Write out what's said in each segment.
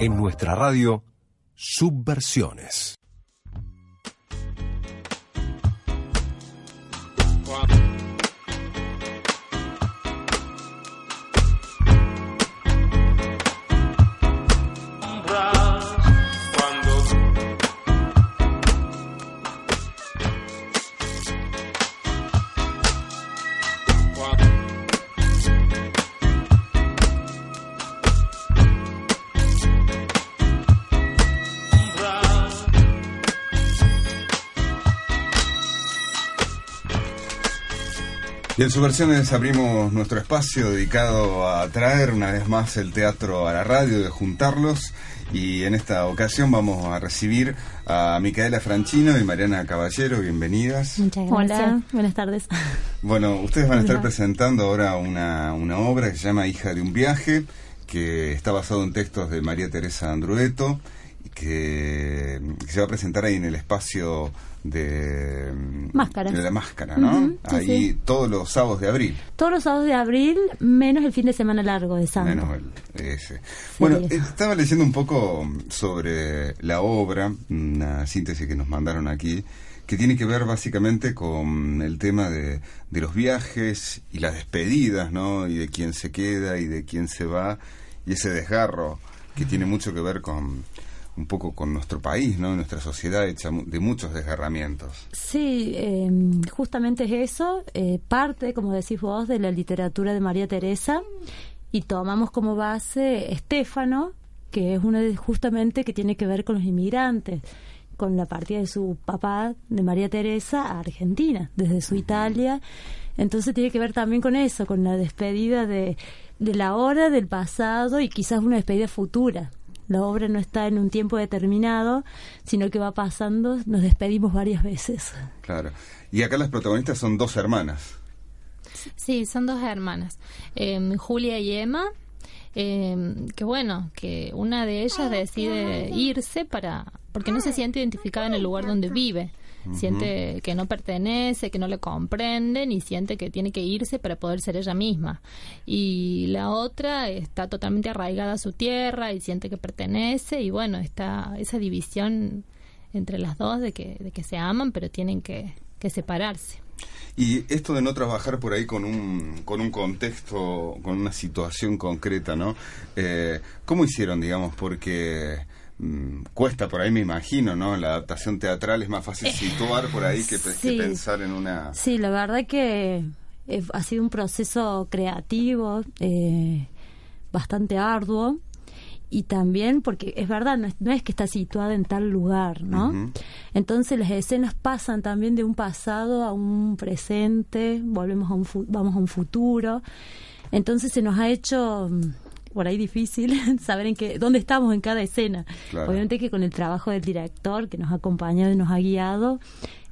En nuestra radio, Subversiones. Y en Subversiones abrimos nuestro espacio dedicado a traer una vez más el teatro a la radio, de juntarlos. Y en esta ocasión vamos a recibir a Micaela Franchino y Mariana Caballero. Bienvenidas. Muchas gracias. Hola, buenas tardes. Bueno, ustedes van a estar presentando ahora una, una obra que se llama Hija de un viaje, que está basado en textos de María Teresa Andrueto, que, que se va a presentar ahí en el espacio de, Máscaras. de la máscara, ¿no? Sí, ahí sí. todos los sábados de abril. Todos los sábados de abril, menos el fin de semana largo de Santo. Menos el- ese. Bueno, estaba leyendo un poco sobre la obra, una síntesis que nos mandaron aquí, que tiene que ver básicamente con el tema de, de los viajes y las despedidas, ¿no? Y de quién se queda y de quién se va, y ese desgarro que tiene mucho que ver con un poco con nuestro país, ¿no? Nuestra sociedad hecha de muchos desgarramientos. Sí, eh, justamente es eso, eh, parte, como decís vos, de la literatura de María Teresa y tomamos como base Estéfano, que es uno de, justamente que tiene que ver con los inmigrantes, con la partida de su papá, de María Teresa, a Argentina, desde su Italia. Entonces tiene que ver también con eso, con la despedida de, de la hora, del pasado y quizás una despedida futura. La obra no está en un tiempo determinado, sino que va pasando, nos despedimos varias veces. Claro. Y acá las protagonistas son dos hermanas. Sí, son dos hermanas, eh, Julia y Emma. eh, que bueno, que una de ellas decide irse para porque no se siente identificada en el lugar donde vive. Siente que no pertenece, que no le comprenden y siente que tiene que irse para poder ser ella misma. Y la otra está totalmente arraigada a su tierra y siente que pertenece y bueno, está esa división entre las dos de que, de que se aman pero tienen que, que separarse. Y esto de no trabajar por ahí con un, con un contexto, con una situación concreta, ¿no? Eh, ¿Cómo hicieron, digamos? Porque mm, cuesta por ahí, me imagino, ¿no? La adaptación teatral es más fácil situar por ahí que, pensar en una... Sí, la verdad que eh, ha sido un proceso creativo eh, bastante arduo y también porque es verdad, no es, no es que está situada en tal lugar, ¿no? Entonces las escenas pasan también de un pasado a un presente, volvemos a un fu- vamos a un futuro. Entonces se nos ha hecho mm, por ahí difícil saber en qué dónde estamos en cada escena. Claro. Obviamente que con el trabajo del director que nos ha acompañado y nos ha guiado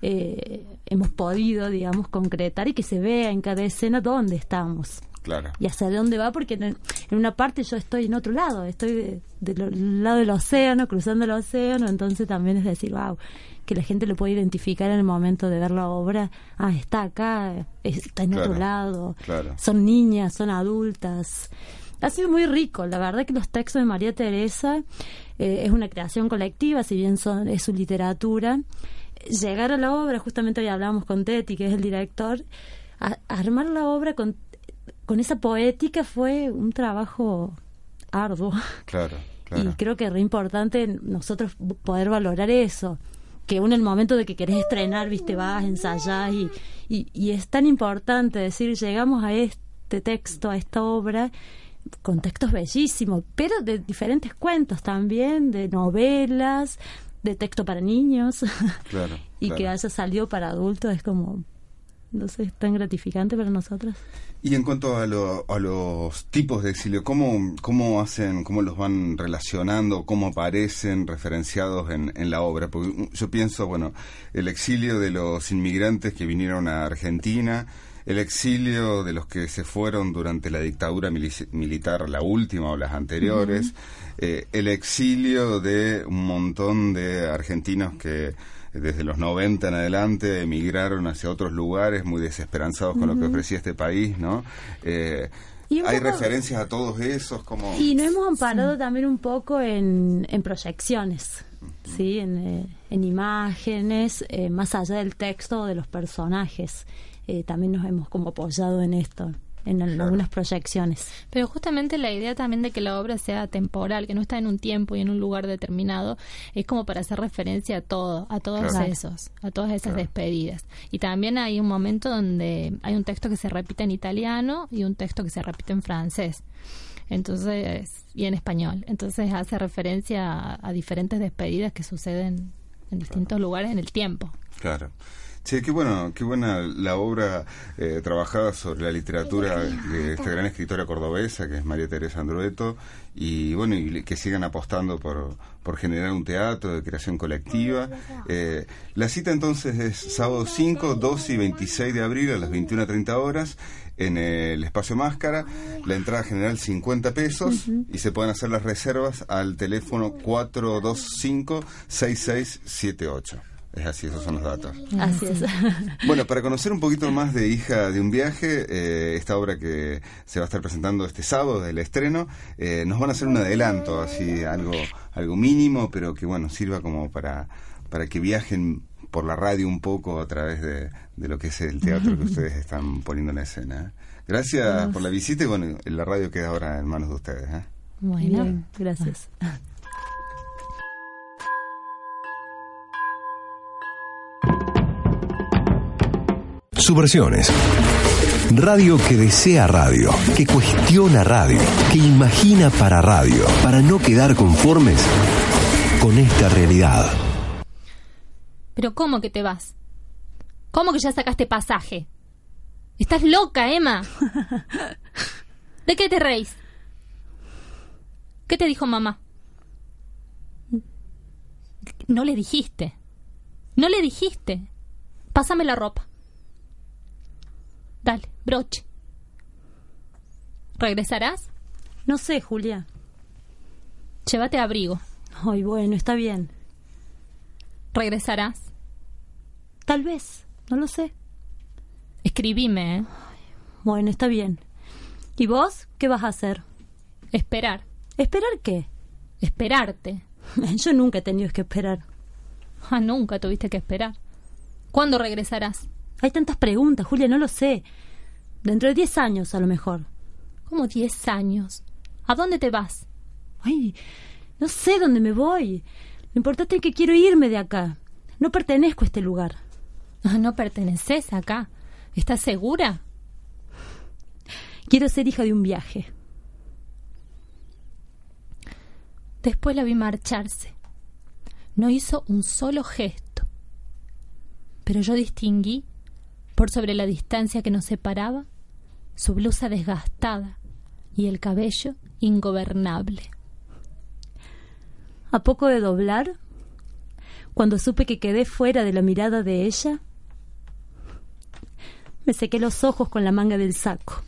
eh, hemos podido, digamos, concretar y que se vea en cada escena dónde estamos Claro. y hacia dónde va, porque en, una parte yo estoy en otro lado, estoy de- del lado del océano, cruzando el océano, entonces también es decir, wow, que la gente lo puede identificar en el momento de ver la obra, ah, está acá, está en Claro, otro lado, claro. son niñas, son adultas. Ha sido muy rico, la verdad que los textos de María Teresa eh, es una creación colectiva, si bien son, es su literatura. Llegar a la obra, justamente hoy hablábamos con Teti, que es el director, a- armar la obra con, con esa poética fue un trabajo arduo. Claro, claro. Y creo que es re importante nosotros poder valorar eso. Que uno en el momento de que querés estrenar, viste, vas, ensayás y, y, y es tan importante decir, llegamos a este texto, a esta obra, con textos bellísimos, pero de diferentes cuentos también, de novelas, de texto para niños, Claro, y claro. que haya salido para adultos es como, no sé, es tan gratificante para nosotros. Y en cuanto a, lo- a los tipos de exilio, ¿cómo, ¿cómo hacen, cómo los van relacionando, cómo aparecen referenciados en, en la obra? Porque yo pienso, bueno, el exilio de los inmigrantes que vinieron a Argentina, el exilio de los que se fueron durante la dictadura mili- militar, la última o las anteriores, eh, el exilio de un montón de argentinos que desde los 90 en adelante emigraron hacia otros lugares muy desesperanzados con lo que ofrecía este país, ¿no? Eh, ¿Hay poco- referencias a todos esos? Como... Y nos hemos amparado también un poco en, en proyecciones, ¿sí? En, eh, en imágenes, eh, más allá del texto o de los personajes. Eh, también nos hemos como apoyado en esto, en al- algunas proyecciones. Pero justamente la idea también de que la obra sea temporal, que no está en un tiempo y en un lugar determinado, es como para hacer referencia a todo, a todos Claro. esos, a todas esas Claro. despedidas. Y también hay un momento donde hay un texto que se repite en italiano y un texto que se repite en francés. Entonces, y en español. Entonces hace referencia a, a diferentes despedidas que suceden en distintos lugares en el tiempo. Claro. Che, qué bueno, qué buena la obra eh, trabajada sobre la literatura de esta gran escritora cordobesa que es María Teresa Andrueto. Y bueno, y que sigan apostando por, por generar un teatro de creación colectiva. Eh, la cita entonces es sábado 5, 12 y 26 de abril a las 21.30 horas en el espacio Máscara. La entrada general 50 pesos. Y se pueden hacer las reservas al teléfono 425-6678. Es así, esos son los datos. Así es. Bueno, para conocer un poquito más de Hija de un viaje, eh, esta obra que se va a estar presentando este sábado del estreno, eh, nos van a hacer un adelanto, así algo, algo mínimo, pero que bueno, sirva como para, para que viajen por la radio un poco a través de, de lo que es el teatro que ustedes están poniendo en la escena. ¿eh? Gracias por la visita y bueno, la radio queda ahora en manos de ustedes. ¿eh? Bueno, Bien, gracias. Subversiones. Radio que desea radio, que cuestiona radio, que imagina para radio, para no quedar conformes con esta realidad. pero ¿cómo que te vas? ¿Cómo que ya sacaste pasaje? Estás loca, Emma. ¿De qué te reís? ¿Qué te dijo mamá? No le dijiste. No le dijiste. Pásame la ropa. Dale, broche. ¿Regresarás? No sé, Julia. Llévate abrigo. Ay, bueno, está bien. ¿Regresarás? Tal vez, no lo sé. Escribime, ¿eh? Bueno, está bien. ¿Y vos qué vas a hacer? Esperar. ¿Esperar qué? Esperarte. Yo nunca he tenido que esperar. Ah, nunca tuviste que esperar. ¿Cuándo regresarás? Hay tantas preguntas, Julia, no lo sé. Dentro de 10 años, a lo mejor. Como diez años. ¿A dónde te vas? Ay, no sé dónde me voy. Lo importante es que quiero irme de acá. No pertenezco a este lugar. Ah, no perteneces acá. ¿Estás segura? Quiero ser hija de un viaje. Después la vi marcharse. No hizo un solo gesto. Pero yo distinguí, por sobre la distancia que nos separaba, su blusa desgastada y el cabello ingobernable. A poco de doblar, cuando supe que quedé fuera de la mirada de ella, me sequé los ojos con la manga del saco.